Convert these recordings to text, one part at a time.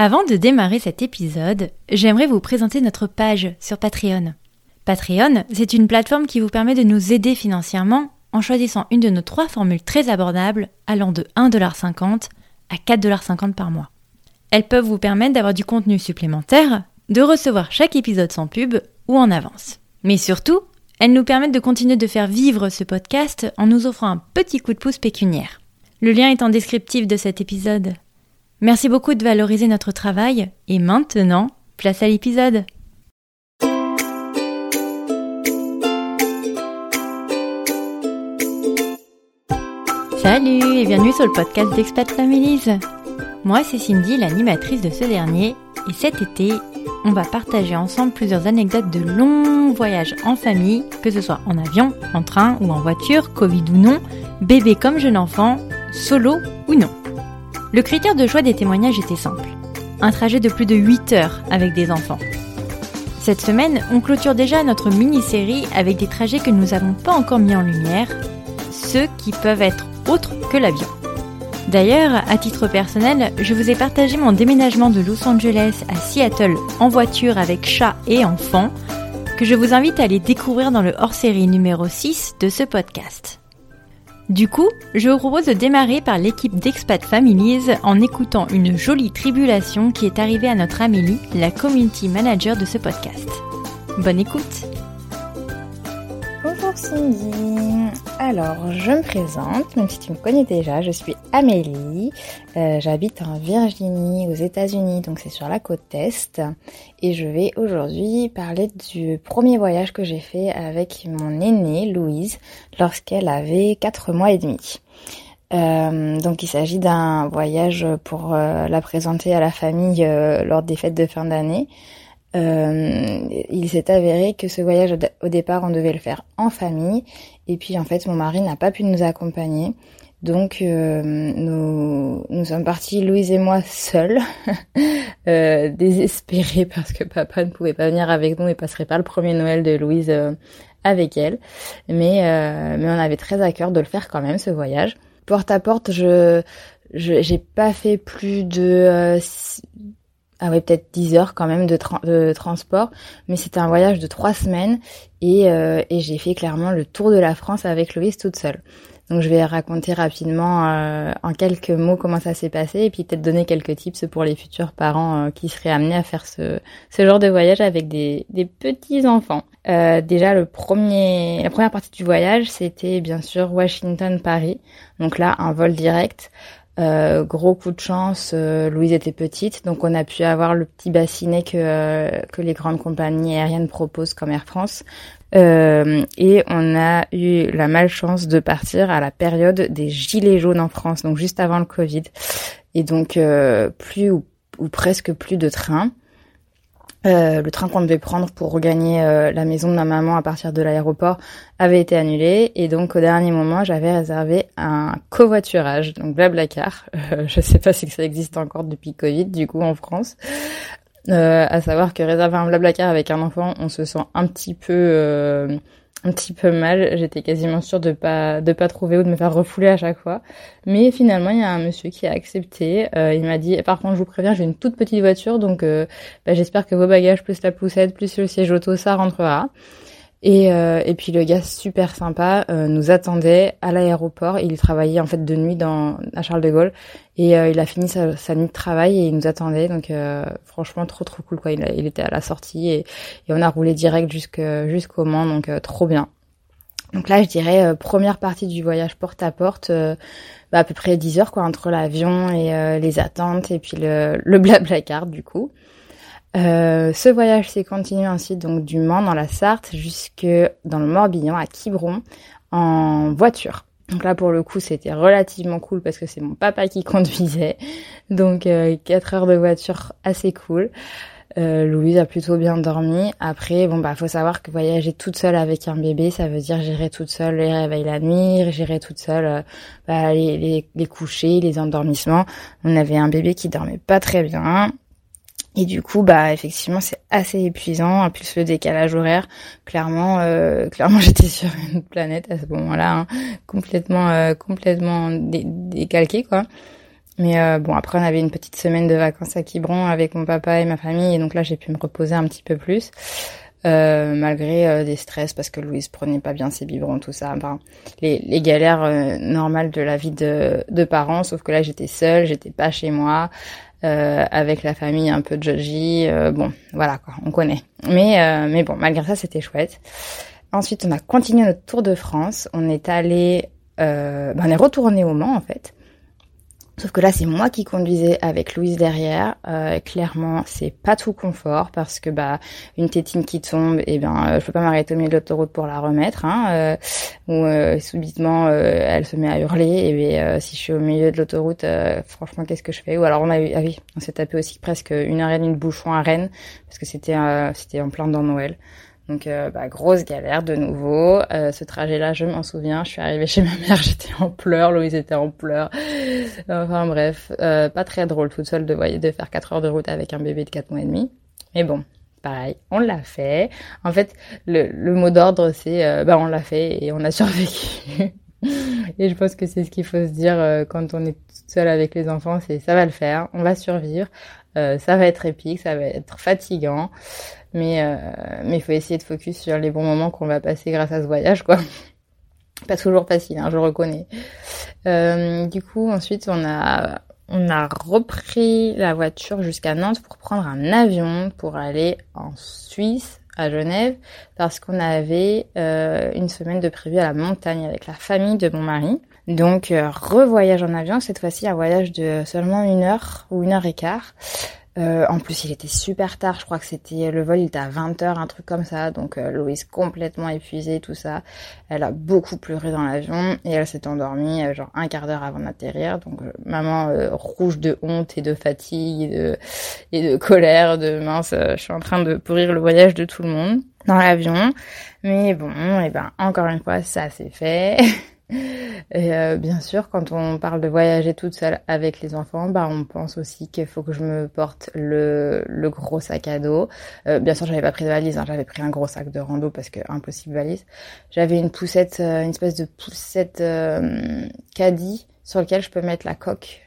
Avant de démarrer cet épisode, j'aimerais vous présenter notre page sur Patreon. Patreon, c'est une plateforme qui vous permet de nous aider financièrement en choisissant une de nos trois formules très abordables allant de 1,50$ à 4,50$ par mois. Elles peuvent vous permettre d'avoir du contenu supplémentaire, de recevoir chaque épisode sans pub ou en avance. Mais surtout, elles nous permettent de continuer de faire vivre ce podcast en nous offrant un petit coup de pouce pécuniaire. Le lien est en descriptif de cet épisode. Merci beaucoup de valoriser notre travail et maintenant, place à l'épisode. Salut et bienvenue sur le podcast d'Expat Families. Moi c'est Cindy, l'animatrice de ce dernier, et cet été, on va partager ensemble plusieurs anecdotes de longs voyages en famille, que ce soit en avion, en train ou en voiture, Covid ou non, bébé comme jeune enfant, solo ou non. Le critère de choix des témoignages était simple. Un trajet de plus de 8 heures avec des enfants. Cette semaine, on clôture déjà notre mini-série avec des trajets que nous n'avons pas encore mis en lumière, ceux qui peuvent être autres que l'avion. D'ailleurs, à titre personnel, je vous ai partagé mon déménagement de Los Angeles à Seattle en voiture avec chat et enfant, que je vous invite à aller découvrir dans le hors-série numéro 6 de ce podcast. Du coup, je vous propose de démarrer par l'équipe d'Expat Families en écoutant une jolie tribulation qui est arrivée à notre Amélie, la community manager de ce podcast. Bonne écoute Cindy. Alors, je me présente, même si tu me connais déjà, je suis Amélie. Euh, j'habite en Virginie, aux États-Unis, donc c'est sur la côte est. Et je vais aujourd'hui parler du premier voyage que j'ai fait avec mon aînée, Louise, lorsqu'elle avait 4 mois et demi. Euh, donc il s'agit d'un voyage pour euh, la présenter à la famille lors des fêtes de fin d'année. Euh, il s'est avéré que ce voyage au départ on devait le faire en famille. Et puis en fait mon mari n'a pas pu nous accompagner. Donc euh, nous, nous sommes partis Louise et moi seuls. Euh, désespérés parce que papa ne pouvait pas venir avec nous et passerait pas le premier Noël de Louise euh, avec elle. Mais mais on avait très à cœur de le faire quand même ce voyage. Porte à porte je j'ai pas fait plus de ah ouais, peut-être 10 heures quand même de, de transport, mais c'était un voyage de trois semaines et, euh, et j'ai fait clairement le tour de la France avec Louise toute seule. Donc je vais raconter rapidement euh, en quelques mots comment ça s'est passé et puis peut-être donner quelques tips pour les futurs parents euh, qui seraient amenés à faire ce, ce genre de voyage avec des, des petits enfants. Déjà le premier, la première partie du voyage c'était bien sûr Washington-Paris. Donc là un vol direct. Euh, gros coup de chance, euh, Louise était petite, donc on a pu avoir le petit bassinet que, euh, que les grandes compagnies aériennes proposent comme Air France. et on a eu la malchance de partir à la période des gilets jaunes en France, donc juste avant le Covid. Et donc plus ou, ou presque plus de trains. Euh, le train qu'on devait prendre pour regagner euh, la maison de ma maman à partir de l'aéroport avait été annulé. Et donc au dernier moment j'avais réservé un covoiturage donc Blablacar. Euh, je sais pas si ça existe encore depuis Covid du coup en France. Euh, à savoir que réserver un Blablacar avec un enfant on se sent un petit peu un petit peu mal. J'étais quasiment sûre de pas de pas trouver ou de me faire refouler à chaque fois. Mais finalement, il y a un monsieur qui a accepté. Euh, il m'a dit par contre, je vous préviens, j'ai une toute petite voiture, donc euh, bah, j'espère que vos bagages plus la poussette plus le siège auto, ça rentrera. Et, euh, et puis le gars super sympa euh, nous attendait à l'aéroport. Il travaillait en fait de nuit dans à Charles de Gaulle et euh, il a fini sa, sa, nuit de travail et il nous attendait. Donc franchement trop trop cool quoi. Il, il, était à la sortie et, et on a roulé direct jusqu'au Mans donc trop bien. Donc là je dirais première partie du voyage porte à porte. Bah, à peu près 10 heures quoi entre l'avion et les attentes et puis le, le blabla car du coup. Euh, ce voyage s'est continué ensuite donc du Mans dans la Sarthe jusque dans le Morbihan à Quiberon en voiture. Donc là pour le coup c'était relativement cool parce que c'est mon papa qui conduisait. Donc euh, 4 heures de voiture assez cool. Euh, Louise a plutôt bien dormi. Après, bon bah faut savoir que voyager toute seule avec un bébé, ça veut dire gérer toute seule les réveils la nuit, gérer toute seule euh, bah, les, les, les couchers, les endormissements. On avait un bébé qui dormait pas très bien. Et du coup, bah effectivement, c'est assez épuisant. En plus le décalage horaire, clairement, euh, clairement, j'étais sur une planète à ce moment-là, hein, complètement, euh, complètement dé décalquée quoi. Mais bon, après on avait une petite semaine de vacances à Quiberon avec mon papa et ma famille, et donc là j'ai pu me reposer un petit peu plus. Euh, malgré euh, des stress parce que Louise prenait pas bien ses biberons, tout ça. Enfin, les, les galères euh, normales de la vie de, de parents, sauf que là j'étais seule, j'étais pas chez moi, avec la famille un peu judgy. bon, voilà quoi, on connaît. Mais mais bon, malgré ça, c'était chouette. Ensuite, on a continué notre tour de France. On est allé, ben, on est retourné au Mans en fait. Sauf que là, c'est moi qui conduisais avec Louise derrière. Euh, clairement, c'est pas tout confort parce que bah une tétine qui tombe, et eh ben euh, je peux pas m'arrêter au milieu de l'autoroute pour la remettre. Hein, euh, ou euh, subitement elle se met à hurler. Et ben, si je suis au milieu de l'autoroute, franchement, qu'est-ce que je fais? Ou alors on a eu, ah oui, on s'est tapé aussi presque une heure et demie de bouchon à Rennes parce que c'était c'était en plein dans Noël. Donc euh, bah, grosse galère de nouveau. Euh, ce trajet-là, je m'en souviens. Je suis arrivée chez ma mère, j'étais en pleurs, Louise était en pleurs. Enfin bref, euh, pas très drôle toute seule de, de faire 4 heures de route avec un bébé de 4 mois et demi. Mais bon, pareil, on l'a fait. En fait, le, le mot d'ordre, c'est bah on l'a fait et on a survécu. et je pense que c'est ce qu'il faut se dire quand on est toute seule avec les enfants, c'est ça va le faire, on va survivre. ça va être épique, ça va être fatigant. Mais euh, mais il faut essayer de focus sur les bons moments qu'on va passer grâce à ce voyage, quoi. Pas toujours facile, hein, je reconnais. Euh, du coup, ensuite, on a on a repris la voiture jusqu'à Nantes pour prendre un avion pour aller en Suisse, à Genève, parce qu'on avait euh, une semaine de prévu à la montagne avec la famille de mon mari. Donc, euh, revoyage en avion, cette fois-ci un voyage de seulement une heure ou une heure et quart. Euh, en plus, il était super tard. Je crois que c'était le vol, il était à 20h, un truc comme ça. Donc, euh, Louise complètement épuisée, tout ça. Elle a beaucoup pleuré dans l'avion et elle s'est endormie euh, genre un quart d'heure avant d'atterrir. Donc, maman rouge de honte et de fatigue et de, et de colère, de mince, je suis en train de pourrir le voyage de tout le monde dans l'avion. Mais bon, et eh ben encore une fois, ça s'est fait. Et euh, bien sûr, quand on parle de voyager toute seule avec les enfants, bah on pense aussi qu'il faut que je me porte le, le gros sac à dos. Euh, bien sûr, j'avais pas pris de valise, hein, j'avais pris un gros sac de rando parce que impossible valise. J'avais une poussette, euh, une espèce de poussette caddie sur lequel je peux mettre la coque.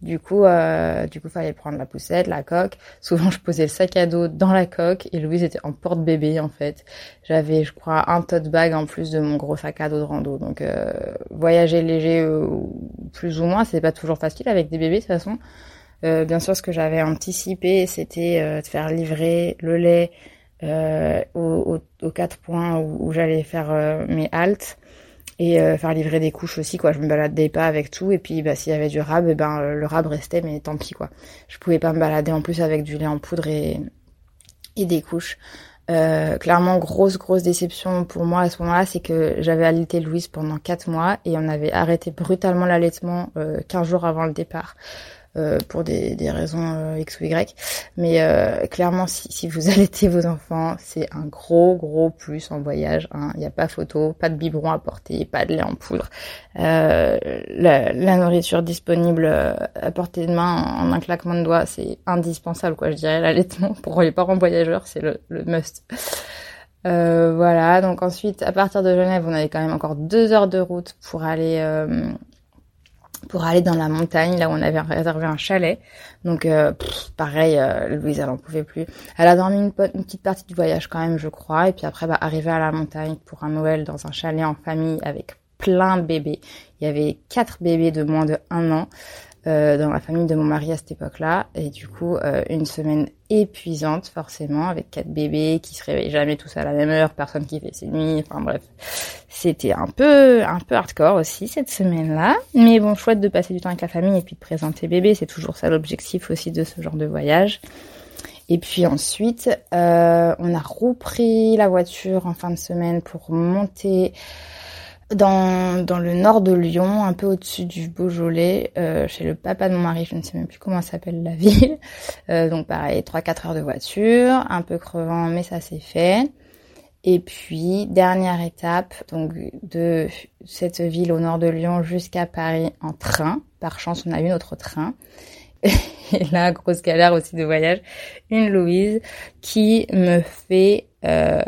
Du coup, euh, du coup, fallait prendre la poussette, la coque. Souvent, je posais le sac à dos dans la coque et Louise était en porte-bébé en fait. J'avais, je crois, un tote bag en plus de mon gros sac à dos de rando. Donc, euh, voyager léger, euh, plus ou moins, c'est pas toujours facile avec des bébés de toute façon. Euh, bien sûr, ce que j'avais anticipé, c'était euh, de faire livrer le lait aux, aux, quatre points où, où j'allais faire mes haltes et euh, faire livrer des couches aussi quoi. Je me baladais pas avec tout. Et puis bah s'il y avait du rab eh ben euh, le rab restait mais tant pis quoi. Je pouvais pas me balader en plus avec du lait en poudre et et des couches. Euh, clairement grosse grosse déception pour moi à ce moment-là c'est que j'avais allaité Louise pendant quatre mois et on avait arrêté brutalement l'allaitement euh, 15 jours avant le départ euh, pour des, des raisons euh, X ou Y. Mais euh, clairement, si, si, vous allaitez vos enfants, c'est un gros, gros plus en voyage. Hein. Il n'y a pas photo, pas de biberon à porter, pas de lait en poudre. La, la, nourriture disponible à portée de main en, un claquement de doigts, c'est indispensable, quoi. Je dirais l'allaitement pour les parents voyageurs, c'est le, le must. Euh, voilà, donc ensuite, à partir de Genève, on avait quand même encore deux heures de route pour aller euh, pour aller dans la montagne, là où on avait réservé un chalet. Donc euh, pareil, euh, Louise elle en pouvait plus. Elle a dormi une, une, petite partie du voyage quand même, je crois. Et puis après, bah, arriver à la montagne pour un Noël dans un chalet en famille avec plein de bébés. Il y avait quatre bébés de moins de un an. Euh, dans la famille de mon mari à cette époque-là. Et du coup, euh, une semaine épuisante forcément, avec quatre bébés qui se réveillent jamais tous à la même heure, personne qui fait ses nuits. Enfin bref, c'était un peu un peu hardcore aussi cette semaine-là. Mais bon, chouette de passer du temps avec la famille et puis de présenter bébé, c'est toujours ça l'objectif aussi de ce genre de voyage. Et puis ensuite, euh, on a repris la voiture en fin de semaine pour monter dans, dans le nord de Lyon, un peu au-dessus du Beaujolais, euh, chez le papa de mon mari, je ne sais même plus comment s'appelle la ville. Euh, donc pareil, 3-4 heures de voiture, un peu crevant, mais ça s'est fait. Et puis, dernière étape, donc de cette ville au nord de Lyon jusqu'à Paris en train. Par chance, on a eu notre train. Et là, grosse galère aussi de voyage, une Louise qui me fait euh,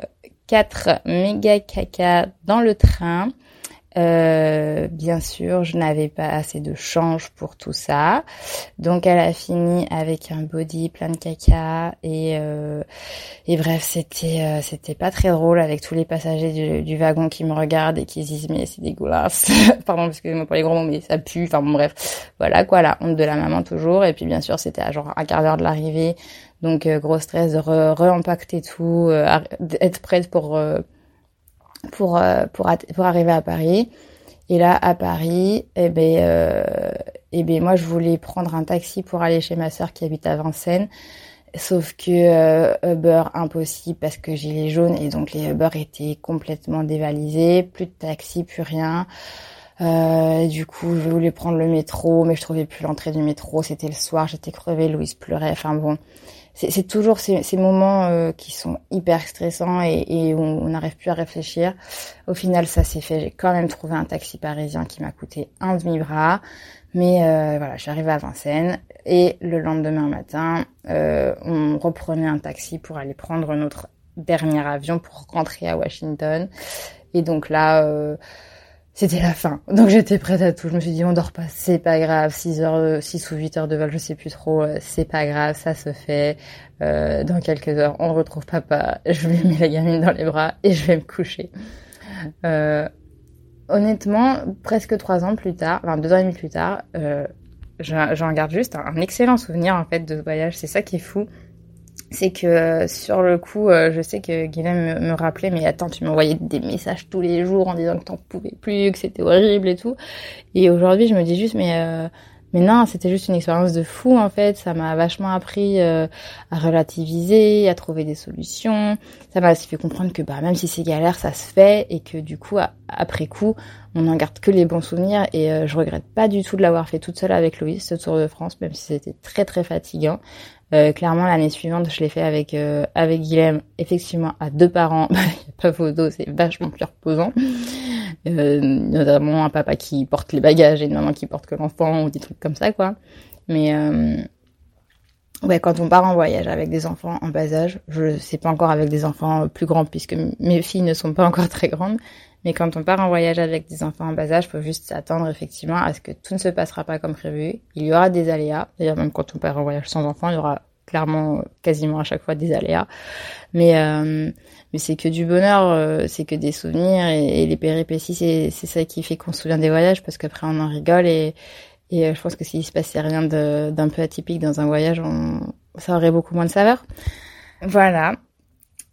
4 méga caca dans le train Euh, bien sûr, je n'avais pas assez de change pour tout ça. Donc elle a fini avec un body plein de caca et euh, et bref, c'était euh, c'était pas très drôle avec tous les passagers du, du, wagon qui me regardent et qui disent mais c'est dégueulasse. Pardon, excusez-moi pour les gros mots, mais ça pue. Enfin bon bref, voilà quoi, la honte de la maman toujours. Et puis bien sûr, c'était à genre un quart d'heure de l'arrivée, donc gros stress de re-impacter tout, être prête pour pour, euh, pour, pour arriver à Paris. Et là, à Paris, eh ben, euh, eh ben, moi, je voulais prendre un taxi pour aller chez ma sœur qui habite à Vincennes. Sauf que euh, Uber impossible parce que j'ai les jaunes et donc les Uber étaient complètement dévalisés, plus de taxi, plus rien. Euh, du coup, je voulais prendre le métro, mais je trouvais plus l'entrée du métro. C'était le soir, j'étais crevée, Louise pleurait. Enfin bon, c'est toujours ces, ces moments euh, qui sont hyper stressants et, et on n'arrive plus à réfléchir. Au final, ça s'est fait. J'ai quand même trouvé un taxi parisien qui m'a coûté un demi-bras. Mais euh, voilà, je à Vincennes et le lendemain matin, euh, on reprenait un taxi pour aller prendre notre dernier avion pour rentrer à Washington. Et donc là, euh, c'était la fin. Donc j'étais prête à tout. Je me suis dit, on dort pas, c'est pas grave. 6 heures, 6 ou 8 heures de vol, je sais plus trop. Euh, c'est pas grave, ça se fait. Euh, dans quelques heures, on retrouve papa. Je lui mets la gamine dans les bras et je vais me coucher. Euh, honnêtement, presque trois ans plus tard, enfin deux ans et demi plus tard, euh, j'en garde juste un, un, excellent souvenir en fait de ce voyage. C'est ça qui est fou c'est que euh, sur le coup, euh, je sais que Guilhem me, rappelait, mais attends, tu m'envoyais des messages tous les jours en disant que t'en pouvais plus, que c'était horrible et tout. Et aujourd'hui, je me dis juste, mais euh, mais non, c'était juste une expérience de fou en fait. Ça m'a vachement appris à relativiser, à trouver des solutions. Ça m'a aussi fait comprendre que bah même si c'est galère, ça se fait et que du coup après coup, on n'en garde que les bons souvenirs. Et je regrette pas du tout de l'avoir fait toute seule avec Louise ce Tour de France, même si c'était très très fatigant. Euh, clairement, l'année suivante, je l'ai fait avec euh, avec Guilhem, effectivement à deux parents. Il n'y a pas photo, c'est vachement plus reposant. Euh, notamment un papa qui porte les bagages et une maman qui porte que l'enfant ou des trucs comme ça, quoi. Mais euh, ouais, quand on part en voyage avec des enfants en bas âge, je sais pas encore avec des enfants plus grands puisque mes filles ne sont pas encore très grandes. Mais quand on part en voyage avec des enfants en bas âge, faut juste s'attendre effectivement à ce que tout ne se passera pas comme prévu. Il y aura des aléas. D'ailleurs, même quand on part en voyage sans enfants, il y aura clairement quasiment à chaque fois des aléas. Mais euh, mais c'est que du bonheur, euh, c'est que des souvenirs et, les péripéties, c'est c'est ça qui fait qu'on se souvient des voyages parce qu'après on en rigole et et euh, je pense que s'il se passait rien d'un peu atypique dans un voyage, on, ça aurait beaucoup moins de saveur. Voilà.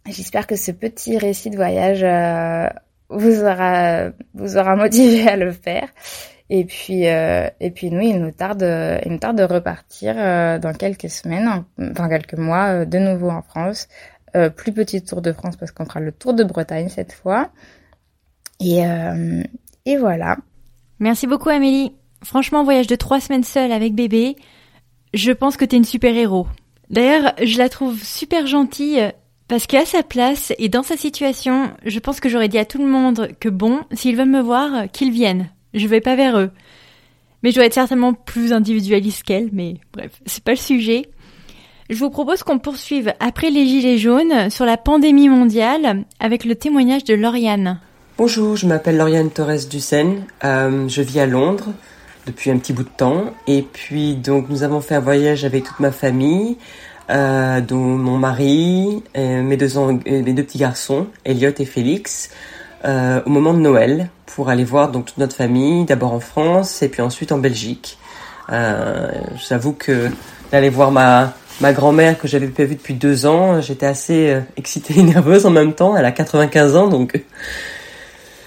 J'espère que ce petit récit de voyage euh, vous aura vous aura motivé à le faire. Et puis euh, et puis nous il nous tarde il nous tarde de repartir euh, dans quelques semaines, dans quelques mois euh, de nouveau en France. Euh, plus petit tour de France parce qu'on fera le tour de Bretagne cette fois. Et euh, et voilà. Merci beaucoup Amélie. Franchement voyage de trois semaines seule avec bébé, je pense que t'es une super héros. D'ailleurs je la trouve super gentille parce qu'à sa place et dans sa situation, je pense que j'aurais dit à tout le monde que bon, s'ils veulent me voir, qu'ils viennent. Je vais pas vers eux. Mais je dois être certainement plus individualiste qu'elle, mais bref, c'est pas le sujet. Je vous propose qu'on poursuive après les Gilets jaunes sur la pandémie mondiale avec le témoignage de Lauriane. Bonjour, je m'appelle Lauriane Torres Dussen. Euh, je vis à Londres depuis un petit bout de temps. Et puis, donc, nous avons fait un voyage avec toute ma famille euh, dont mon mari, et mes, deux, mes deux petits garçons, Elliot et Félix, euh, au moment de Noël pour aller voir donc toute notre famille, d'abord en France et puis ensuite en Belgique. Euh, J'avoue que d'aller voir ma ma grand-mère que j'avais pas vue depuis deux ans, j'étais assez euh, excitée et nerveuse en même temps. Elle a 95 ans, donc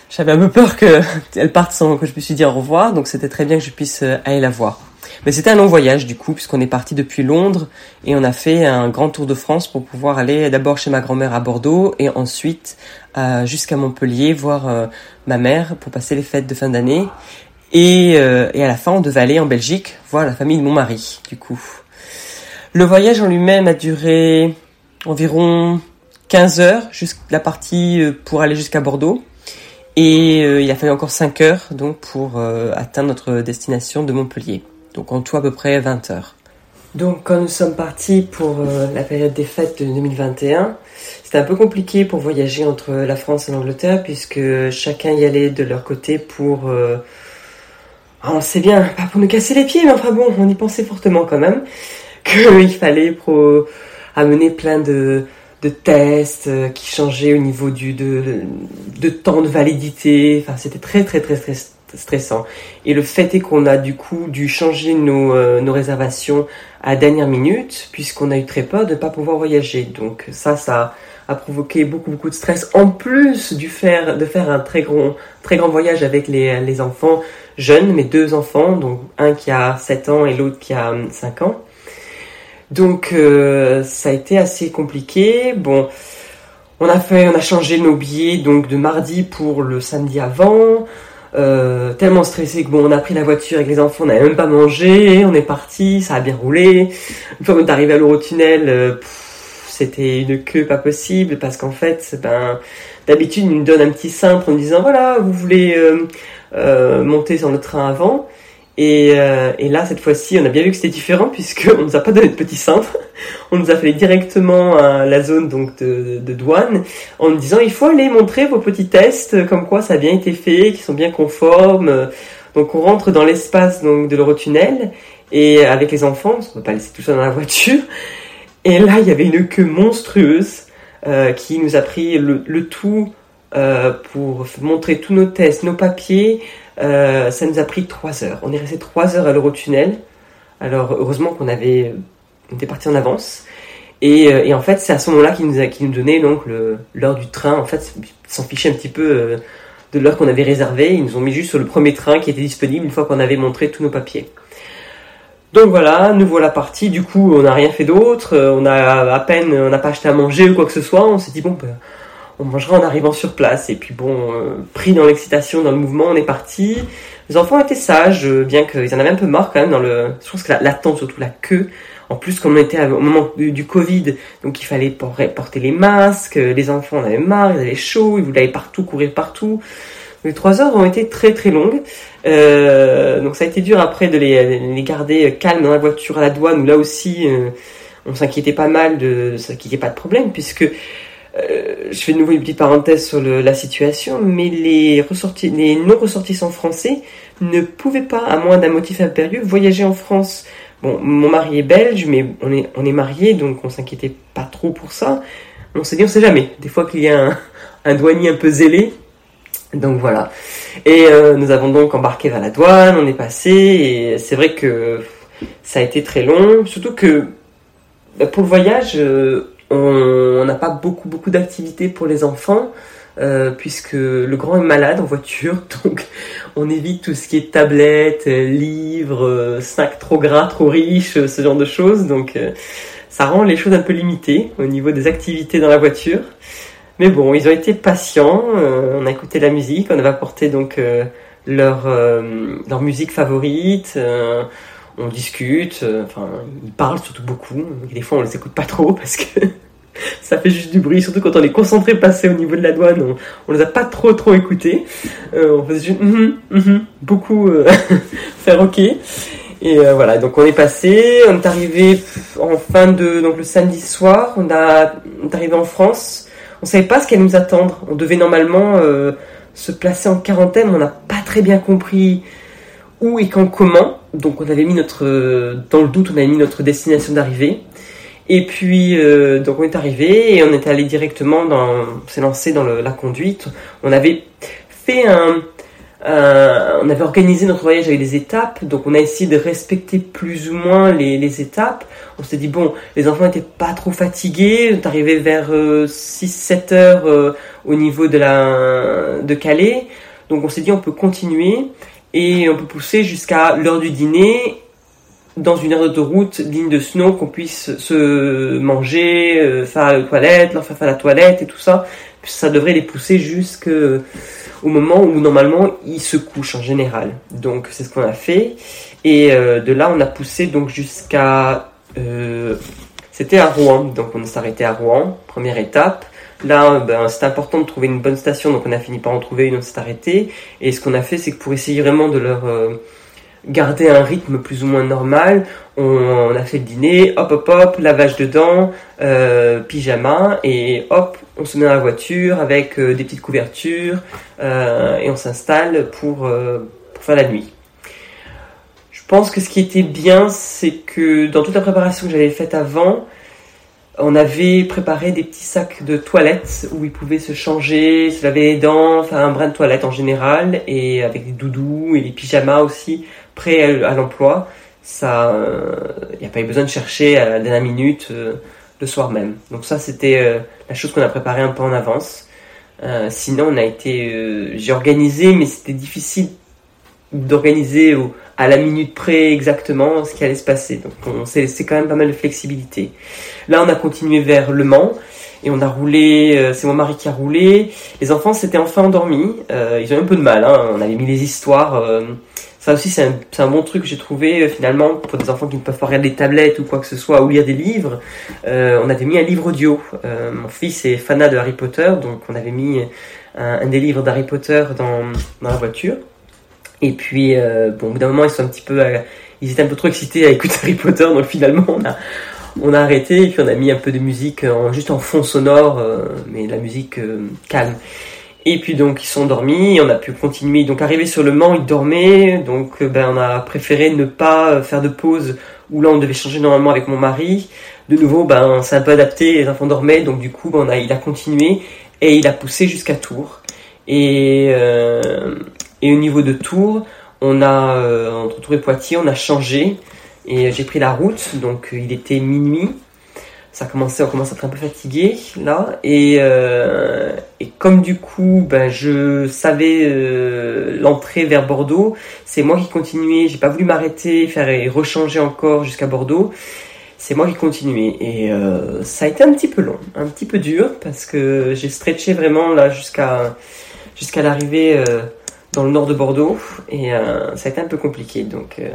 j'avais un peu peur qu'elle parte sans que je puisse lui dire au revoir. Donc c'était très bien que je puisse euh, aller la voir. Mais c'était un long voyage du coup, puisqu'on est parti depuis Londres et on a fait un grand tour de France pour pouvoir aller d'abord chez ma grand-mère à Bordeaux et ensuite euh, jusqu'à Montpellier voir euh, ma mère pour passer les fêtes de fin d'année. Et, euh, et à la fin, on devait aller en Belgique voir la famille de mon mari, du coup. Le voyage en lui-même a duré environ 15 heures, la partie pour aller jusqu'à Bordeaux. Et il a fallu encore 5 heures donc pour atteindre notre destination de Montpellier. Donc en tout à peu près 20 heures. Donc quand nous sommes partis pour euh, la période des fêtes de 2021, c'était un peu compliqué pour voyager entre la France et l'Angleterre puisque chacun y allait de leur côté pour... Euh, ah, on sait bien, pas pour nous casser les pieds, mais enfin bon, on y pensait fortement quand même, qu'il fallait amener plein de, tests euh, qui changeaient au niveau de, de temps de validité. Enfin, c'était très très très très stressant. Et le fait est qu'on a du coup dû changer nos, euh, nos réservations à dernière minute, puisqu'on a eu très peur de ne pas pouvoir voyager. Donc ça, ça a provoqué beaucoup beaucoup de stress. En plus du faire, de faire un très grand, très grand voyage avec les, enfants jeunes, mes deux enfants, donc un qui a 7 ans et l'autre qui a 5 ans. Donc euh, ça a été assez compliqué. Bon, on a fait, on a changé nos billets donc de mardi pour le samedi avant. Euh, tellement stressé que bon, on a pris la voiture avec les enfants, on n'avait même pas mangé, on est parti, ça a bien roulé. Une fois qu'on est arrivé à l'Eurotunnel, euh, c'était une queue pas possible parce qu'en fait, ben, d'habitude, ils nous donnent un petit cintre en disant voilà, vous voulez euh, monter sur le train avant. Et, euh, et, là, cette fois-ci, on a bien vu que c'était différent puisqu'on nous a pas donné de petit cintre. On nous a fait directement à la zone donc de, douane en disant il faut aller montrer vos petits tests, comme quoi ça a bien été fait, qui sont bien conformes. Donc on rentre dans l'espace donc de l'Eurotunnel et avec les enfants, parce qu'on ne peut pas laisser tout ça dans la voiture. Et là, il y avait une queue monstrueuse euh, qui nous a pris le, tout euh, pour montrer tous nos tests, nos papiers, euh, ça nous a pris trois heures. On est resté trois heures à l'Eurotunnel. Alors heureusement qu'on avait, on était parti en avance. Et, euh, et en fait, c'est à ce moment-là qu'ils nous, donnaient donc l'heure du train. En fait, s'en fichaient un petit peu euh, de l'heure qu'on avait réservée. Ils nous ont mis juste sur le premier train qui était disponible une fois qu'on avait montré tous nos papiers. Donc voilà, nous voilà partis. Du coup, on n'a rien fait d'autre. On a à peine, on n'a pas acheté à manger ou quoi que ce soit. On s'est dit bon, ben, on mangera en arrivant sur place. Et puis bon, euh, pris dans l'excitation, dans le mouvement, on est parti. Les enfants étaient sages, euh, bien qu'ils en avaient un peu marre quand même dans le. Je pense que l'attente, surtout la queue. En plus, comme on était au moment du, Covid, donc il fallait porter les masques. Les enfants en avaient marre, ils avaient chaud, ils voulaient aller partout, courir partout. Les trois heures ont été très très longues. Euh, donc ça a été dur après de les, garder calmes dans la voiture à la douane là aussi on s'inquiétait pas mal de ça qui pas de problème puisque euh, je fais de nouveau une petite parenthèse sur la situation, mais les, les non-ressortissants français ne pouvaient pas, à moins d'un motif impérieux, voyager en France. Bon, mon mari est belge, mais on est, on est mariés, donc on s'inquiétait pas trop pour ça. On s'est dit, on sait jamais. Des fois qu'il y a un, douanier un peu zélé. Donc voilà. Et euh, nous avons donc embarqué vers la douane, on est passé, et c'est vrai que ça a été très long. Surtout que bah, pour le voyage, euh, on n'a pas beaucoup beaucoup d'activités pour les enfants. Euh, puisque le grand est malade en voiture, donc on évite tout ce qui est tablette, livres, snacks trop gras, trop riches, ce genre de choses. Donc euh, ça rend les choses un peu limitées au niveau des activités dans la voiture. Mais bon, ils ont été patients, euh, on a écouté la musique, on avait apporté donc leur, leur musique favorite on discute, euh, enfin, ils parlent surtout beaucoup. Des fois, on les écoute pas trop parce que ça fait juste du bruit, surtout quand on est concentré passer au niveau de la douane, on, on les a pas trop trop écoutés. Euh, on faisait juste mm -hmm, beaucoup euh, faire ok. Et voilà, donc on est passé, on est arrivé en fin de donc le samedi soir, on, a, est arrivé en France. On savait pas ce qu'allait nous attendre. On devait normalement se placer en quarantaine, on n'a pas très bien compris où et quand comment. Donc on avait mis notre, dans le doute, on avait mis notre destination d'arrivée. Et puis euh, donc on est arrivé et on est allé directement dans, on s'est lancé dans la conduite. On avait fait un, on avait organisé notre voyage avec des étapes, donc on a essayé de respecter plus ou moins les, les étapes. On s'est dit bon, les enfants n'étaient pas trop fatigués, on est arrivé vers 6-7 euh, heures euh, au niveau de la de Calais. Donc on s'est dit on peut continuer et on peut pousser jusqu'à l'heure du dîner dans une aire d'autoroute, ligne de snow, qu'on puisse se manger, euh, faire la toilette, leur faire faire la toilette et tout ça. Ça devrait les pousser jusqu'au moment où normalement ils se couchent en général. Donc c'est ce qu'on a fait. Et euh, de là on a poussé donc jusqu'à... Euh, c'était à Rouen, donc on s'est arrêté à Rouen, première étape. Là, ben, c'était important de trouver une bonne station, donc on a fini par en trouver une, on s'est arrêté. Et ce qu'on a fait, c'est que pour essayer vraiment de leur, euh, gardé un rythme plus ou moins normal. On, a fait le dîner, hop hop hop, lavage de dents, euh, pyjama, et hop, on se met dans la voiture avec euh, des petites couvertures, euh, et on s'installe pour, pour faire la nuit. Je pense que ce qui était bien, c'est que dans toute la préparation que j'avais faite avant, on avait préparé des petits sacs de toilettes où ils pouvaient se changer, se laver les dents, faire un brin de toilette en général, et avec des doudous et des pyjamas aussi prêts à, l'emploi. Ça, il n'y a pas eu besoin de chercher à la dernière minute euh, le soir même. Donc ça, c'était euh, la chose qu'on a préparée un peu en avance. Euh, sinon, on a été, j'ai organisé, mais c'était difficile d'organiser à la minute près exactement ce qui allait se passer. Donc laissé quand même pas mal de flexibilité. Là, on a continué vers Le Mans et on a roulé, euh, c'est mon mari qui a roulé. Les enfants s'étaient enfin endormis, euh, ils ont eu un peu de mal, hein. on avait mis les histoires. Euh, ça aussi, c'est un, un, bon truc que j'ai trouvé finalement pour des enfants qui ne peuvent pas regarder des tablettes ou quoi que ce soit ou lire des livres. on avait mis un livre audio. mon fils est fanat de Harry Potter, donc on avait mis un, un des livres d'Harry Potter dans, dans la voiture. Et puis, euh, bon, au bout d'un moment, ils sont un petit peu, euh, ils étaient un peu trop excités à écouter Harry Potter, donc finalement, on a, on a arrêté et puis on a mis un peu de musique en, juste en fond sonore, euh, mais la musique calme. Et puis donc ils sont dormis, on a pu continuer. Donc arrivé sur le Mans, ils dormaient, donc ben on a préféré ne pas faire de pause où là on devait changer normalement avec mon mari. De nouveau, ben on s'est un peu adapté, les enfants dormaient, donc du coup ben, il a continué et il a poussé jusqu'à Tours. Et, et au niveau de Tours, on a, euh, entre Tours et Poitiers, on a changé. Et j'ai pris la route, donc euh, il était minuit. Ça commençait, on commence à être un peu fatigué là. Et, euh, et comme du coup, ben, je savais l'entrée vers Bordeaux, c'est moi qui continuais. J'ai pas voulu m'arrêter, faire et rechanger encore jusqu'à Bordeaux. C'est moi qui continuais et ça a été un petit peu long, un petit peu dur parce que j'ai stretché vraiment là jusqu'à jusqu'à l'arrivée dans le nord de Bordeaux et euh, ça a été un peu compliqué. Donc, euh,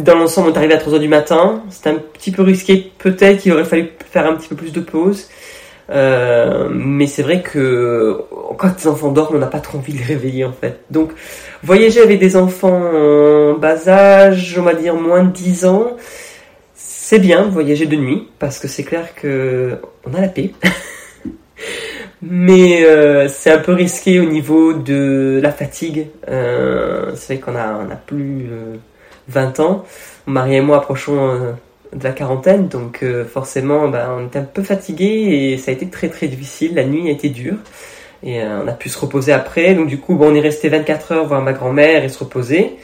dans l'ensemble, on est arrivé à 3h du matin. C'était un petit peu risqué, peut-être qu'il aurait fallu faire un petit peu plus de pause. Euh, mais c'est vrai que quand les enfants dorment, on n'a pas trop envie de les réveiller en fait. Donc, voyager avec des enfants en bas âge, on va dire moins de 10 ans, c'est bien voyager de nuit parce que c'est clair que on a la paix. Mais euh, c'est un peu risqué au niveau de la fatigue. Euh, c'est vrai qu'on a, on a plus euh, 20 ans. Mon mari et moi approchons euh, de la quarantaine, donc euh, forcément ben, on était un peu fatigué et ça a été très très difficile. La nuit a été dure et on a pu se reposer après. Donc du coup on est resté 24 heures voir ma grand-mère et se reposer.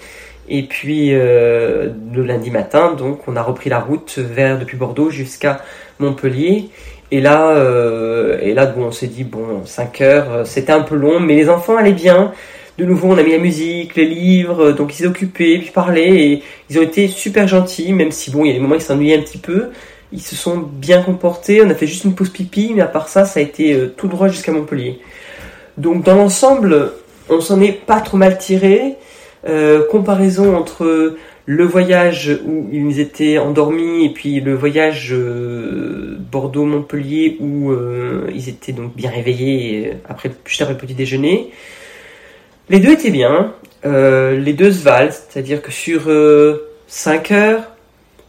Et puis le lundi matin, donc on a repris la route vers depuis Bordeaux jusqu'à Montpellier. Et là, euh, et là, bon, on s'est dit, bon, 5 heures, euh, c'était un peu long, mais les enfants allaient bien. De nouveau, on a mis la musique, les livres, euh, donc ils occupés, puis parlaient, et ils ont été super gentils, même si, bon, il y a des moments ils s'ennuyaient un petit peu. Ils se sont bien comportés, on a fait juste une pause pipi, mais à part ça, ça a été tout droit jusqu'à Montpellier. Donc, dans l'ensemble, on s'en est pas trop mal tiré. comparaison entre le voyage où ils étaient endormis et puis le voyage euh, Bordeaux-Montpellier où euh, ils étaient donc bien réveillés après, juste après le petit déjeuner. Les deux étaient bien, euh, les deux se valent, c'est-à-dire que sur 5 heures,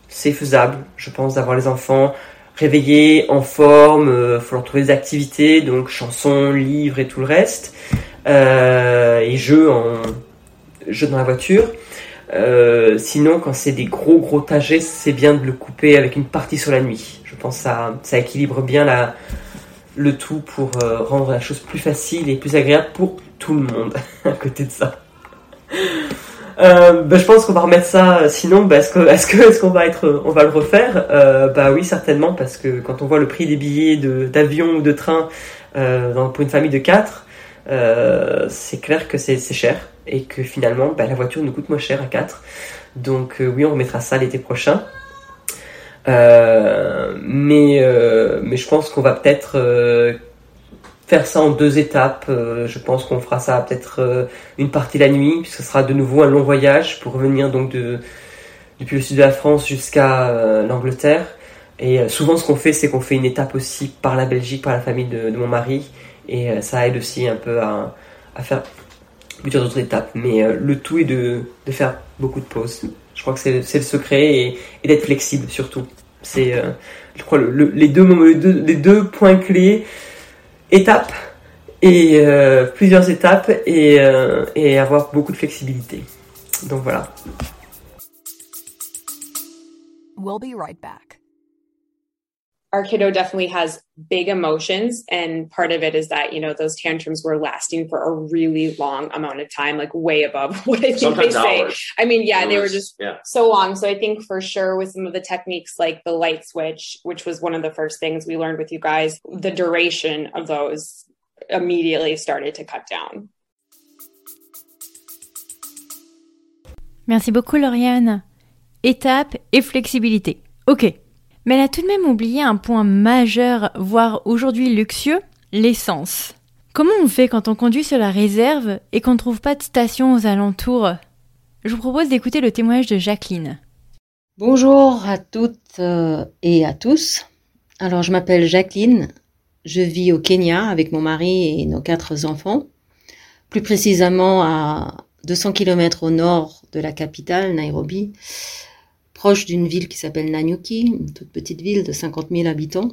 c'est faisable, je pense, d'avoir les enfants réveillés, en forme, il faut leur trouver des activités, donc chansons, livres et tout le reste, et jeux, en, jeux dans la voiture. Euh, sinon, quand c'est des gros gros trajets, c'est bien de le couper avec une partie sur la nuit. Je pense que ça, ça équilibre bien la, le tout pour euh, rendre la chose plus facile et plus agréable pour tout le monde à côté de ça. Euh, bah, je pense qu'on va remettre ça. Sinon, bah, est-ce que, est-ce que, est-ce qu'on va être, on va le refaire? Euh, Bah oui, certainement, parce que quand on voit le prix des billets d'avion ou de train euh, pour une famille de 4 c'est clair que c'est, cher et que finalement bah, la voiture nous coûte moins cher à 4. Donc euh, oui, on remettra ça l'été prochain. Euh, mais, euh, je pense qu'on va peut-être faire ça en deux étapes. je pense qu'on fera ça peut-être une partie la nuit, puisque ce sera de nouveau un long voyage pour revenir donc de, depuis le sud de la France jusqu'à l'Angleterre. Et souvent, ce qu'on fait, c'est qu'on fait une étape aussi par la Belgique, par la famille de, mon mari. Et ça aide aussi un peu à, faire plusieurs autres étapes. Mais le tout est de, de, faire beaucoup de pauses. Je crois que c'est le secret et, d'être flexible surtout. C'est, je crois, les deux points clés. Étapes et plusieurs étapes et, et avoir beaucoup de flexibilité. Donc voilà. We'll be right back. Our kiddo definitely has big emotions. And part of it is that, you know, those tantrums were lasting for a really long amount of time, like way above what I think Sometimes they say. Hours. I mean, yeah, they were just yeah. so long. So I think for sure with some of the techniques like the light switch, which was one of the first things we learned with you guys, the duration of those immediately started to cut down. Merci beaucoup, Lauriane. Étape et flexibilité. Ok. Mais elle a tout de même oublié un point majeur, voire aujourd'hui luxueux, l'essence. Comment on fait quand on conduit sur la réserve et qu'on ne trouve pas de station aux alentours? Je vous propose d'écouter le témoignage de Jacqueline. Bonjour à toutes euh, et à tous. Alors je m'appelle Jacqueline, je vis au Kenya avec mon mari et nos quatre enfants, plus précisément à 200 km au nord de la capitale, Nairobi, proche d'une ville qui s'appelle Nanyuki, une toute petite ville de 50 000 habitants.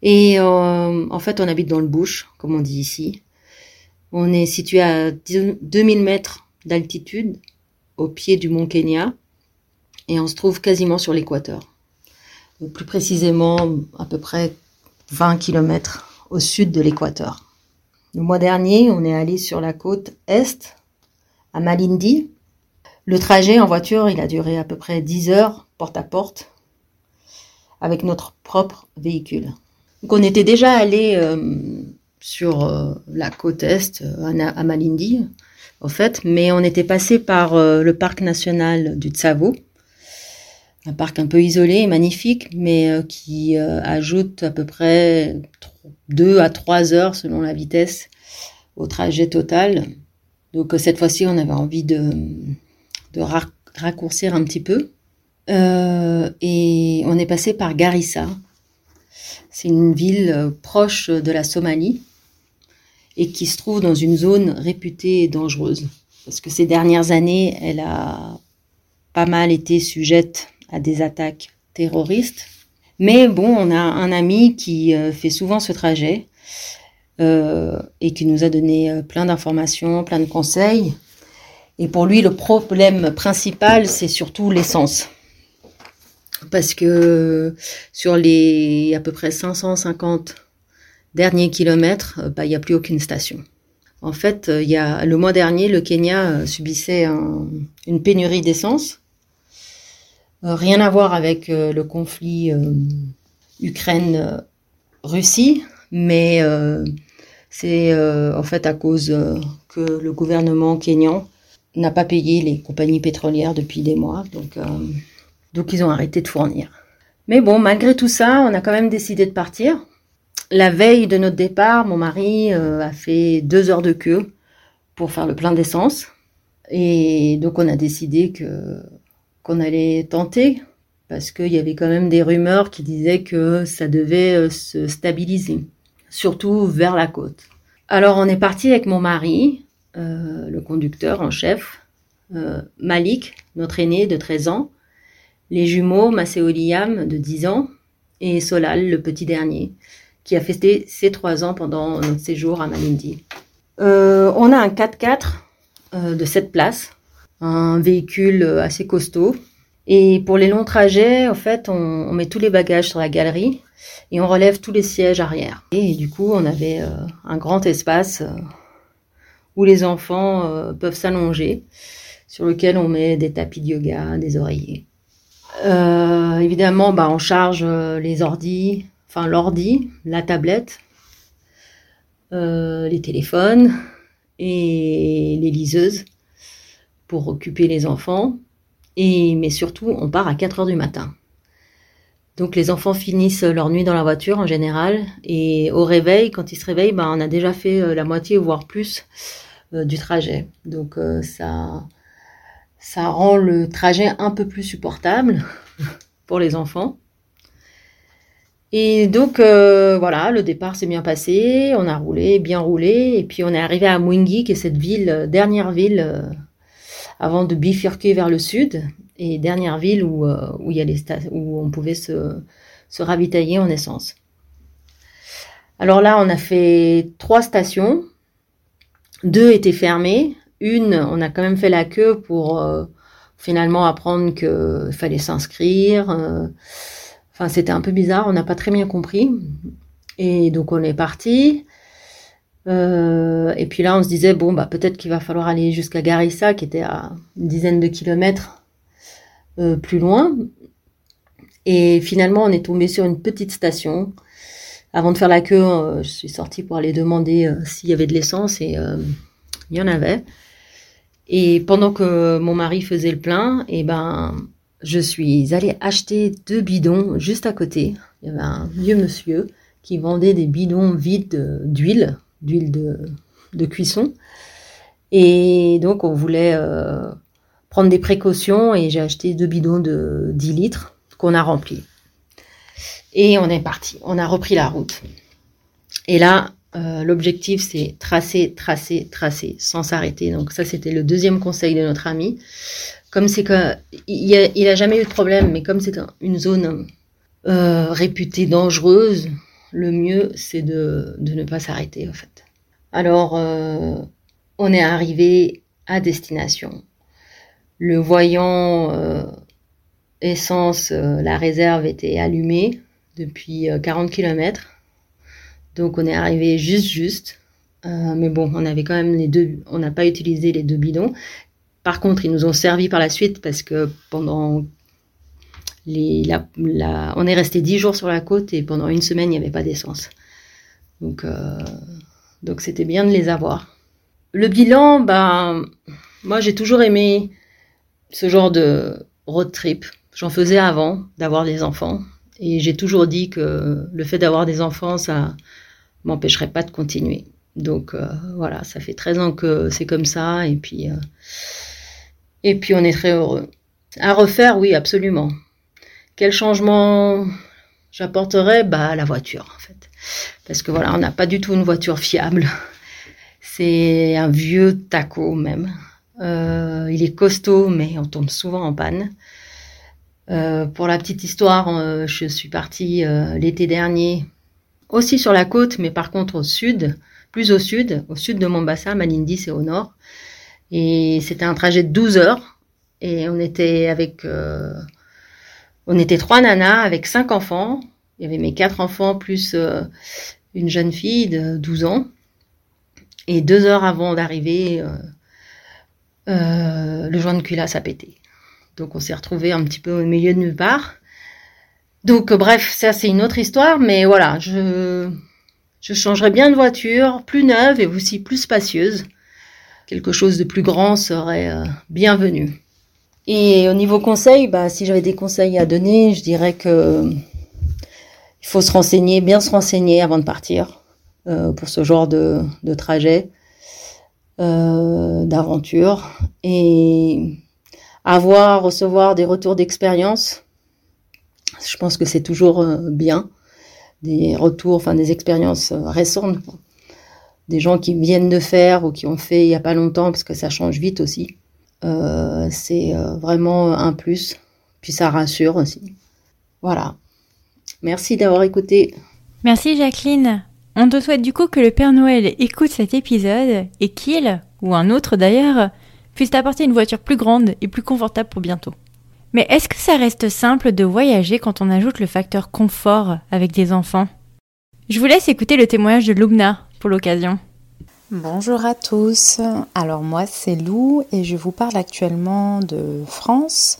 Et euh, en fait, on habite dans le bush, comme on dit ici. On est situé à 2000 mètres d'altitude, au pied du mont Kenya, et on se trouve quasiment sur l'équateur. Plus précisément, à peu près 20 km au sud de l'équateur. Le mois dernier, on est allé sur la côte est à Malindi. Le trajet en voiture, il a duré à peu près 10 heures, porte à porte, avec notre propre véhicule. Donc on était déjà allé euh, sur euh, la côte est, euh, à, Malindi, au fait, mais on était passé par le parc national du Tsavo, un parc un peu isolé magnifique, mais qui ajoute à peu près 2 à 3 heures selon la vitesse au trajet total. Donc euh, cette fois-ci, on avait envie de, de raccourcir un petit peu. Euh, et on est passé par Garissa. C'est une ville euh, proche de la Somalie et qui se trouve dans une zone réputée dangereuse. Parce que ces dernières années, elle a pas mal été sujette à des attaques terroristes. Mais bon, on a un ami qui fait souvent ce trajet euh, et qui nous a donné euh, plein d'informations, plein de conseils. Et pour lui, le problème principal, c'est surtout l'essence. Parce que sur les à peu près 550 derniers kilomètres, euh, bah, il n'y a plus aucune station. En fait, il y a, le mois dernier, le Kenya subissait une pénurie d'essence. rien à voir avec le conflit Ukraine-Russie, mais c'est euh, en fait à cause euh, que le gouvernement kényan n'a pas payé les compagnies pétrolières depuis des mois, donc, euh, donc ils ont arrêté de fournir. Mais bon, malgré tout ça, on a quand même décidé de partir. La veille de notre départ, mon mari a fait deux heures de queue pour faire le plein d'essence. Et donc on a décidé que qu'on allait tenter parce qu'il y avait quand même des rumeurs qui disaient que ça devait se stabiliser surtout vers la côte. Alors on est parti avec mon mari, euh, le conducteur en chef, euh, Malik, notre aîné de 13 ans, les jumeaux Maceo Liam de 10 ans et Solal, le petit dernier, qui a fêté ses 3 ans pendant notre séjour à Malindi. Euh, on a un 4x4 de 7 places, un véhicule assez costaud. Et pour les longs trajets, en fait, on met tous les bagages sur la galerie et on relève tous les sièges arrière. Et du coup, on avait un grand espace où les enfants euh, peuvent s'allonger, sur lequel on met des tapis de yoga, des oreillers. évidemment, bah, on charge les ordis, enfin l'ordi, la tablette, les téléphones et les liseuses pour occuper les enfants. Et, mais surtout, on part à 4 heures du matin. Donc les enfants finissent leur nuit dans la voiture en général et au réveil, quand ils se réveillent, ben, on a déjà fait euh, la moitié voire plus euh, du trajet. Donc euh, ça, ça rend le trajet un peu plus supportable pour les enfants. Et donc voilà, le départ s'est bien passé, on a roulé, bien roulé, et puis on est arrivé à Mwingi, qui est cette ville, dernière ville avant de bifurquer vers le sud, et dernière ville où, où, il y a les où on pouvait se, se ravitailler en essence. Alors là, on a fait trois stations. Deux étaient fermées. Une, on a quand même fait la queue pour euh, finalement apprendre qu'il fallait s'inscrire. Euh. enfin, c'était un peu bizarre. On n'a pas très bien compris. Et donc, on est parti. Euh, et puis là, on se disait, bon, bah, peut-être qu'il va falloir aller jusqu'à Garissa, qui était à une dizaine de kilomètres plus loin. Et finalement, on est tombé sur une petite station avant de faire la queue, euh, je suis sortie pour aller demander euh, s'il y avait de l'essence et euh, il y en avait. Et pendant que mon mari faisait le plein, et eh ben, je suis allée acheter deux bidons juste à côté. Il y avait un vieux monsieur qui vendait des bidons vides d'huile, d'huile de, cuisson. Et donc, on voulait prendre des précautions et j'ai acheté deux bidons de 10 litres qu'on a remplis. Et on est parti, on a repris la route. Et là, euh, l'objectif, c'est tracer, tracer, tracer, sans s'arrêter. Donc ça, c'était le deuxième conseil de notre ami. Comme c'est que il a, jamais eu de problème, mais comme c'est une zone euh, réputée dangereuse, le mieux, c'est de, ne pas s'arrêter, en fait. Alors, euh, on est arrivé à destination. Le voyant essence, la réserve était allumée depuis 40 euh, km. Donc on est arrivé juste juste. Euh, mais bon, on avait quand même les deux, on n'a pas utilisé les deux bidons. Par contre, ils nous ont servi par la suite parce que pendant les, la, on est resté 10 jours sur la côte et pendant une semaine, il n'y avait pas d'essence. Donc, euh, donc c'était bien de les avoir. Le bilan, ben, moi j'ai toujours aimé ce genre de road trip. J'en faisais avant d'avoir des enfants. Et j'ai toujours dit que le fait d'avoir des enfants, ça m'empêcherait pas de continuer. Donc euh, voilà, ça fait 13 ans que c'est comme ça et puis euh, et puis on est très heureux. À refaire, oui, absolument. Quel changement j'apporterais? Bah la voiture en fait. Parce que voilà, on n'a pas du tout une voiture fiable. C'est un vieux taco même. Euh, il est costaud, mais on tombe souvent en panne. Euh, pour la petite histoire, euh, je suis partie euh, l'été dernier aussi sur la côte, mais par contre au sud, plus au sud, au sud de Mombasa, Malindi c'est au nord. Et c'était un trajet de 12 heures. Et on était avec... on était trois nanas avec cinq enfants. Il y avait mes quatre enfants plus une jeune fille de 12 ans. Et deux heures avant d'arriver, le joint de culasse a pété. Donc on s'est retrouvé un petit peu au milieu de nulle part. Donc bref, ça c'est une autre histoire, mais voilà, je, je changerais bien de voiture, plus neuve et aussi plus spacieuse. Quelque chose de plus grand serait euh, bienvenu. Et au niveau conseil, bah, si j'avais des conseils à donner, je dirais que il faut se renseigner, bien se renseigner avant de partir euh, pour ce genre de, de trajet, euh, d'aventure. Et avoir, recevoir des retours d'expérience. Je pense que c'est toujours euh, bien. Des retours, enfin des expériences euh, récentes. Des gens qui viennent de faire ou qui ont fait il n'y a pas longtemps, parce que ça change vite aussi. Euh, c'est vraiment un plus. Puis ça rassure aussi. Voilà. Merci d'avoir écouté. Merci Jacqueline. On te souhaite du coup que le Père Noël écoute cet épisode et qu'il, ou un autre d'ailleurs, puisse t'apporter une voiture plus grande et plus confortable pour bientôt. Mais est-ce que ça reste simple de voyager quand on ajoute le facteur confort avec des enfants? Je vous laisse écouter le témoignage de Lubna pour l'occasion. Bonjour à tous. Alors moi c'est Lou et je vous parle actuellement de France,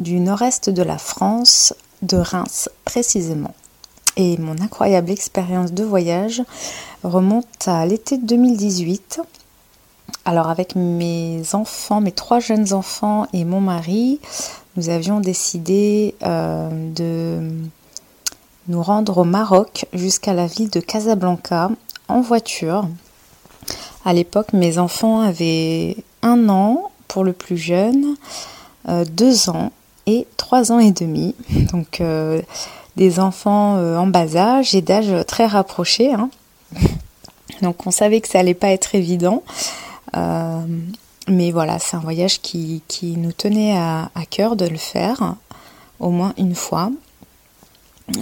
du nord-est de la France, de Reims précisément. Et mon incroyable expérience de voyage remonte à l'été 2018 alors avec mes enfants, mes trois jeunes enfants et mon mari, nous avions décidé euh, de nous rendre au Maroc jusqu'à la ville de Casablanca en voiture. À l'époque, mes enfants avaient un an pour le plus jeune, euh, deux ans et trois ans et demi. Donc euh, des enfants en bas âge et d'âge très rapproché. Hein. Donc on savait que ça allait pas être évident. Mais voilà, c'est un voyage qui, nous tenait à, cœur de le faire au moins une fois.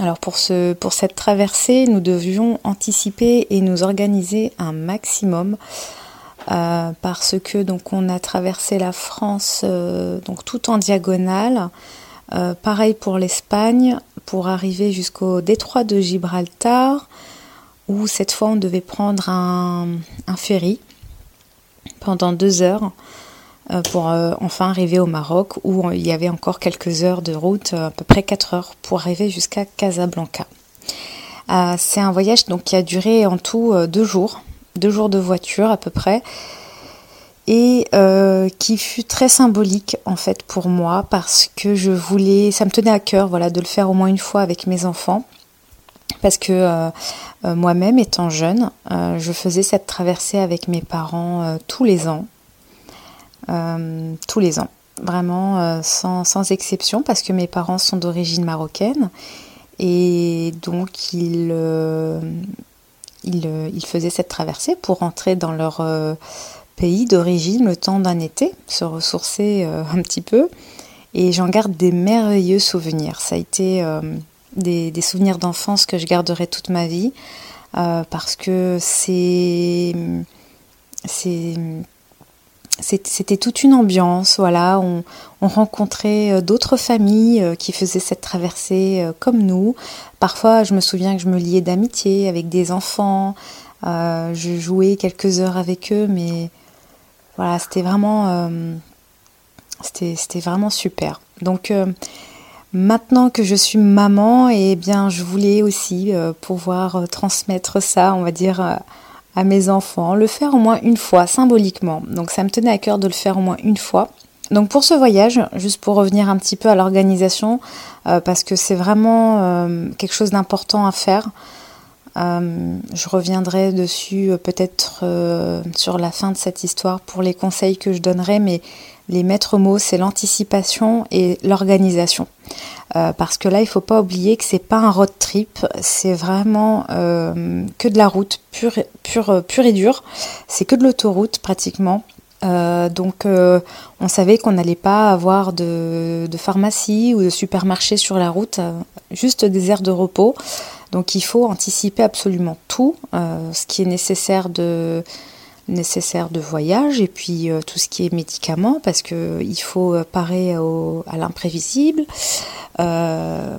Alors pour, ce, pour cette traversée, nous devions anticiper et nous organiser un maximum euh, parce que donc on a traversé la France euh, donc tout en diagonale. Euh, pareil pour l'Espagne pour arriver jusqu'au détroit de Gibraltar où cette fois on devait prendre un ferry pendant deux heures euh, pour euh, enfin arriver au Maroc où il y avait encore quelques heures de route, euh, à peu près 4 heures pour arriver jusqu'à Casablanca. C'est un voyage donc qui a duré en tout deux jours, deux jours de voiture à peu près, et qui fut très symbolique en fait pour moi parce que je voulais, ça me tenait à cœur voilà de le faire au moins une fois avec mes enfants parce que moi-même étant jeune, je faisais cette traversée avec mes parents tous les ans euh, tous les ans. Vraiment euh, sans, sans, exception parce que mes parents sont d'origine marocaine et donc ils, euh, ils, faisaient cette traversée pour rentrer dans leur pays d'origine le temps d'un été, se ressourcer un petit peu. Et j'en garde des merveilleux souvenirs. Ça a été des, souvenirs d'enfance que je garderai toute ma vie parce que c'est c'était toute une ambiance, voilà. On, rencontrait euh, d'autres familles euh, qui faisaient cette traversée euh, comme nous. Parfois, je me souviens que je me liais d'amitié avec des enfants. je jouais quelques heures avec eux, mais voilà, c'était vraiment, c'était vraiment super. Donc Maintenant que je suis maman, eh bien, je voulais aussi pouvoir transmettre ça, on va dire, à mes enfants, le faire au moins une fois, symboliquement. Donc ça me tenait à cœur de le faire au moins une fois. Donc pour ce voyage, juste pour revenir un petit peu à l'organisation, euh, parce que c'est vraiment euh, quelque chose d'important à faire. Euh, je reviendrai dessus peut-être sur la fin de cette histoire pour les conseils que je donnerai, mais les maîtres mots, c'est l'anticipation et l'organisation. Euh, parce que là, il ne faut pas oublier que c'est pas un road trip, c'est vraiment euh, que de la route pure, pure, pure et dure. C'est que de l'autoroute pratiquement. Euh, donc, on savait qu'on n'allait pas avoir de, de, pharmacie ou de supermarché sur la route, juste des aires de repos. Donc, il faut anticiper absolument tout, ce qui est nécessaire de nécessaire de voyage et puis euh, tout ce qui est médicaments parce que il faut parer à l'imprévisible. Euh,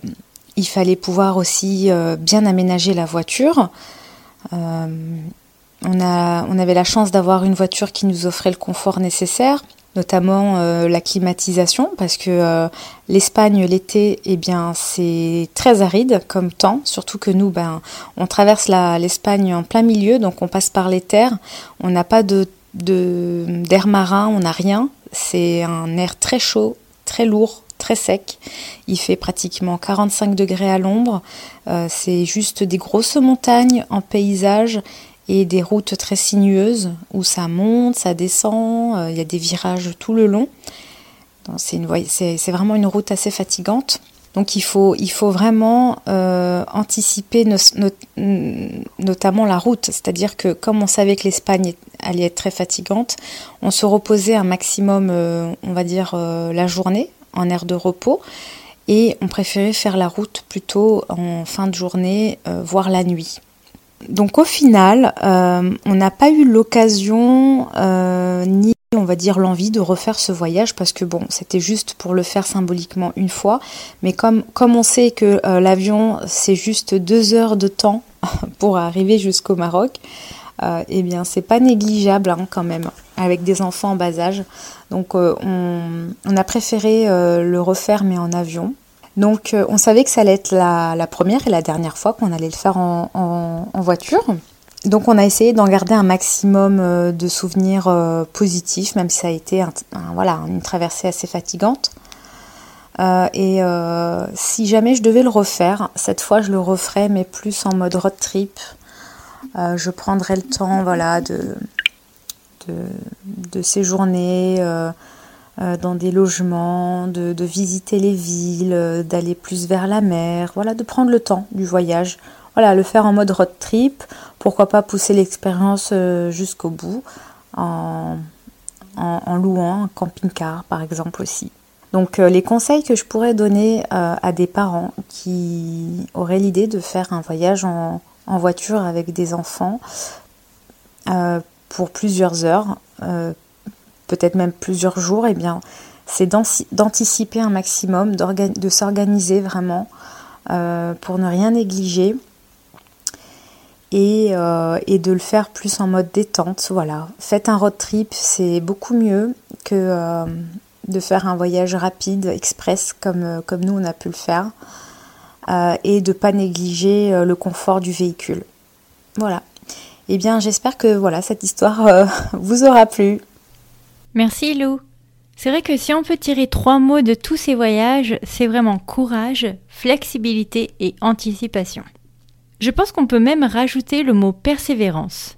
il fallait pouvoir aussi euh, bien aménager la voiture. on, a, on avait la chance d'avoir une voiture qui nous offrait le confort nécessaire notamment euh, la climatisation, parce que euh, l'Espagne l'été, eh bien, c'est très aride comme temps, surtout que nous, ben, on traverse l'Espagne en plein milieu, donc on passe par les terres, on n'a pas de d'air marin, on n'a rien, c'est un air très chaud, très lourd, très sec. Il fait pratiquement 45 degrés à l'ombre. Euh, c'est juste des grosses montagnes en paysage et des routes très sinueuses où ça monte, ça descend, euh, il y a des virages tout le long. C'est vraiment une route assez fatigante. Donc il faut, vraiment euh, anticiper notamment la route. C'est-à-dire que comme on savait que l'Espagne allait être très fatigante, on se reposait un maximum, euh, on va dire, la journée en air de repos. Et on préférait faire la route plutôt en fin de journée, voire la nuit. Donc au final, euh, on n'a pas eu l'occasion euh, ni on va dire l'envie de refaire ce voyage parce que bon, c'était juste pour le faire symboliquement une fois. Mais comme, on sait que euh, l'avion c'est juste deux heures de temps pour arriver jusqu'au Maroc, eh bien c'est pas négligeable hein, quand même avec des enfants en bas âge. Donc on, on, a préféré le refaire mais en avion. Donc euh, on savait que ça allait être la, première et la dernière fois qu'on allait le faire en, voiture. Donc on a essayé d'en garder un maximum euh, de souvenirs euh, positifs, même si ça a été voilà, une traversée assez fatigante. et si jamais je devais le refaire, cette fois je le referais, mais plus en mode road trip. je prendrais le temps voilà, de, séjourner dans des logements, de, visiter les villes, d'aller plus vers la mer, voilà, de prendre le temps du voyage. Voilà, le faire en mode road trip, pourquoi pas pousser l'expérience jusqu'au bout en, en, louant un camping-car par exemple aussi. Donc les conseils que je pourrais donner à des parents qui auraient l'idée de faire un voyage en, voiture avec des enfants euh, pour plusieurs heures, euh, peut-être même plusieurs jours, eh bien c'est d'anticiper un maximum, de s'organiser vraiment euh, pour ne rien négliger et, et, de le faire plus en mode détente. Voilà, faites un road trip, c'est beaucoup mieux que de faire un voyage rapide, express comme, nous on a pu le faire. Euh, et de pas négliger euh, le confort du véhicule. Voilà. Eh bien, j'espère que voilà cette histoire euh, vous aura plu. Merci Lou. C'est vrai que si on peut tirer trois mots de tous ces voyages, c'est vraiment courage, flexibilité et anticipation. Je pense qu'on peut même rajouter le mot persévérance.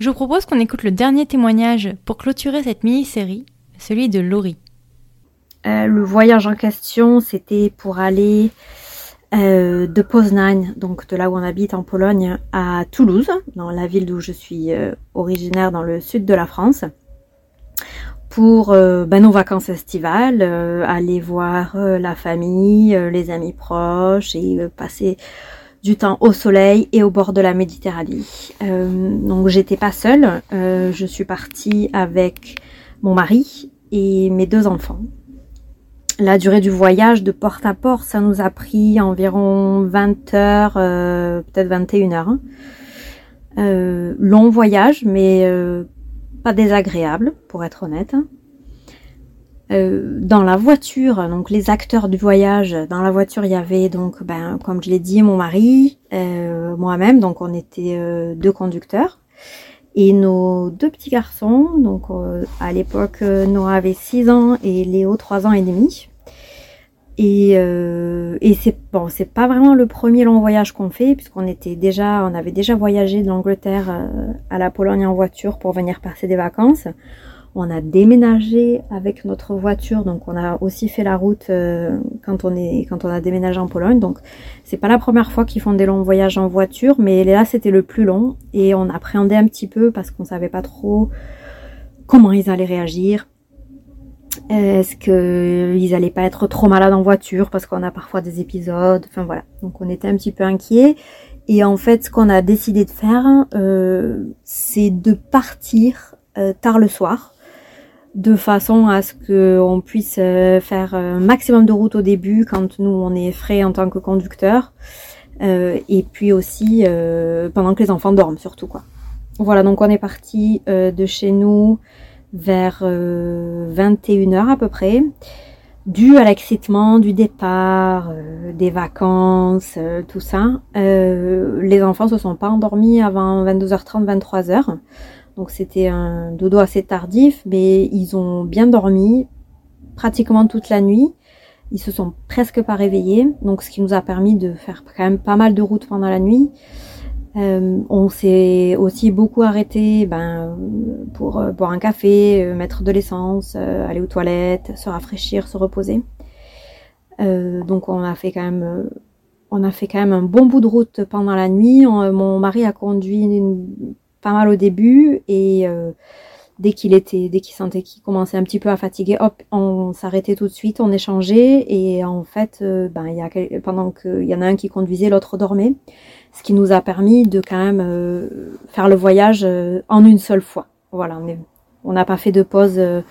Je vous propose qu'on écoute le dernier témoignage pour clôturer cette mini-série, celui de Laurie. le voyage en question, c'était pour aller euh, de Poznań, donc de là où on habite en Pologne, à Toulouse, dans la ville d'où je suis euh, originaire dans le sud de la France, pour euh, ben, nos vacances estivales, aller voir la famille, les amis proches et passer du temps au soleil et au bord de la Méditerranée. donc j'étais pas seule, je suis partie avec mon mari et mes deux enfants. La durée du voyage de porte à porte, ça nous a pris environ 20 heures, euh, peut-être 21 heures. Hein. Euh, long voyage, mais euh, désagréable, pour être honnête. dans la voiture, donc les acteurs du voyage, dans la voiture il y avait donc, ben, comme je l'ai dit, mon mari, moi-même, donc on était deux conducteurs. Et nos deux petits garçons, donc à l'époque Noah avait 6 ans et Léo 3 ans et demi. Et, euh, et c'est bon, c'est pas vraiment le premier long voyage qu'on fait, puisqu'on était déjà, on avait déjà voyagé de l'Angleterre euh, à la Pologne en voiture pour venir passer des vacances. On a déménagé avec notre voiture, donc on a aussi fait la route euh, quand on est quand on a déménagé en Pologne. Donc c'est pas la première fois qu'ils font des longs voyages en voiture, mais là c'était le plus long et on appréhendait un petit peu parce qu'on savait pas trop comment ils allaient réagir est-ce qu'ils allaient pas être trop malades en voiture parce qu'on a parfois des épisodes? Enfin voilà. Donc on était un petit peu inquiets. Et en fait, ce qu'on a décidé de faire, euh, c'est de partir euh, tard le soir, de façon à ce qu'on puisse euh, faire un maximum de route au début quand nous on est frais en tant que conducteur, et puis aussi pendant que les enfants dorment surtout quoi. Voilà, donc on est parti de chez nous vers 21h euh, à peu près, dû à l'excitement du départ, euh, des vacances, euh, tout ça. les enfants se sont pas endormis avant 22h30, 23h. Donc c'était un dodo assez tardif, mais ils ont bien dormi pratiquement toute la nuit. Ils se sont presque pas réveillés, donc ce qui nous a permis de faire quand même pas mal de routes pendant la nuit. Euh, on s'est aussi beaucoup arrêté ben, pour euh, boire un café, euh, mettre de l'essence, aller aux toilettes, se rafraîchir, se reposer. donc on a fait quand même, on a fait quand même un bon bout de route pendant la nuit. mon mari a conduit pas mal au début et dès qu'il était, dès qu'il sentait qu'il commençait un petit peu à fatiguer, hop, on s'arrêtait tout de suite, on échangeait et en fait, ben y a pendant qu'il y en a un qui conduisait, l'autre dormait ce qui nous a permis de quand même euh, faire le voyage euh, en une seule fois. Voilà, on n'a pas fait de pause. Euh,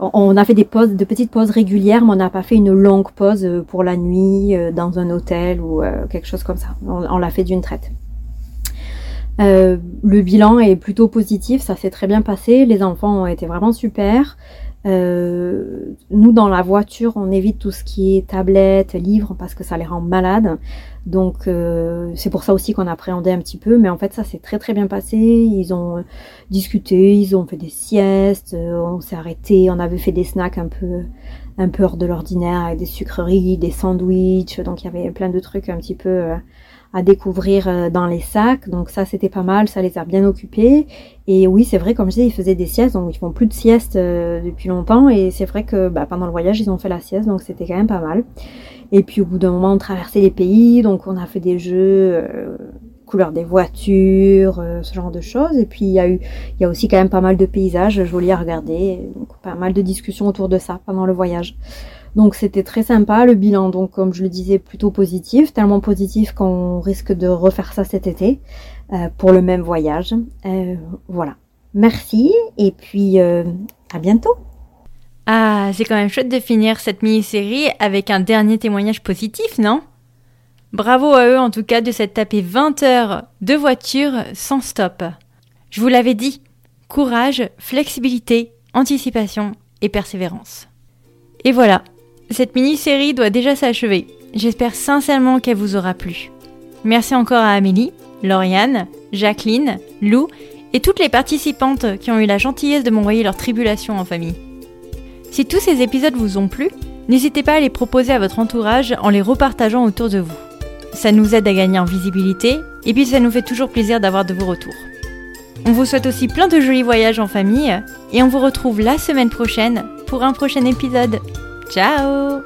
on a fait des pauses, de petites pauses régulières, mais on n'a pas fait une longue pause pour la nuit dans un hôtel ou quelque chose comme ça. On, l'a fait d'une traite. le bilan est plutôt positif, ça s'est très bien passé. Les enfants ont été vraiment super. Euh, nous, dans la voiture, on évite tout ce qui est tablette, livres, parce que ça les rend malades. Donc, euh, c'est pour ça aussi qu'on appréhendait un petit peu. Mais en fait, ça s'est très très bien passé. Ils ont discuté, ils ont fait des siestes, euh, on s'est arrêté, on avait fait des snacks un peu un peu hors de l'ordinaire avec des sucreries, des sandwichs. Donc, il y avait plein de trucs un petit peu à découvrir euh, dans les sacs. Donc ça, c'était pas mal, ça les a bien occupés. Et oui, c'est vrai, comme je disais, ils faisaient des siestes, donc ils font plus de siestes euh, depuis longtemps. Et c'est vrai que bah, pendant le voyage, ils ont fait la sieste, donc c'était quand même pas mal. Et puis au bout d'un moment, on traversait les pays, donc on a fait des jeux euh, couleur des voitures, ce genre de choses. Et puis il y a eu, il y a aussi quand même pas mal de paysages jolis à regarder, donc pas mal de discussions autour de ça pendant le voyage. Donc c'était très sympa le bilan, donc comme je le disais, plutôt positif, tellement positif qu'on risque de refaire ça cet été euh, pour le même voyage. Euh, voilà. Merci et puis euh, à bientôt. Ah, c'est quand même chouette de finir cette mini-série avec un dernier témoignage positif, non? Bravo à eux en tout cas de s'être tapé 20 heures de voiture sans stop. Je vous l'avais dit, courage, flexibilité, anticipation et persévérance. Et voilà, cette mini-série doit déjà s'achever. J'espère sincèrement qu'elle vous aura plu. Merci encore à Amélie, Lauriane, Jacqueline, Lou et toutes les participantes qui ont eu la gentillesse de m'envoyer leurs tribulations en famille. Si tous ces épisodes vous ont plu, n'hésitez pas à les proposer à votre entourage en les repartageant autour de vous. Ça nous aide à gagner en visibilité et puis ça nous fait toujours plaisir d'avoir de vos retours. On vous souhaite aussi plein de jolis voyages en famille et on vous retrouve la semaine prochaine pour un prochain épisode. Ciao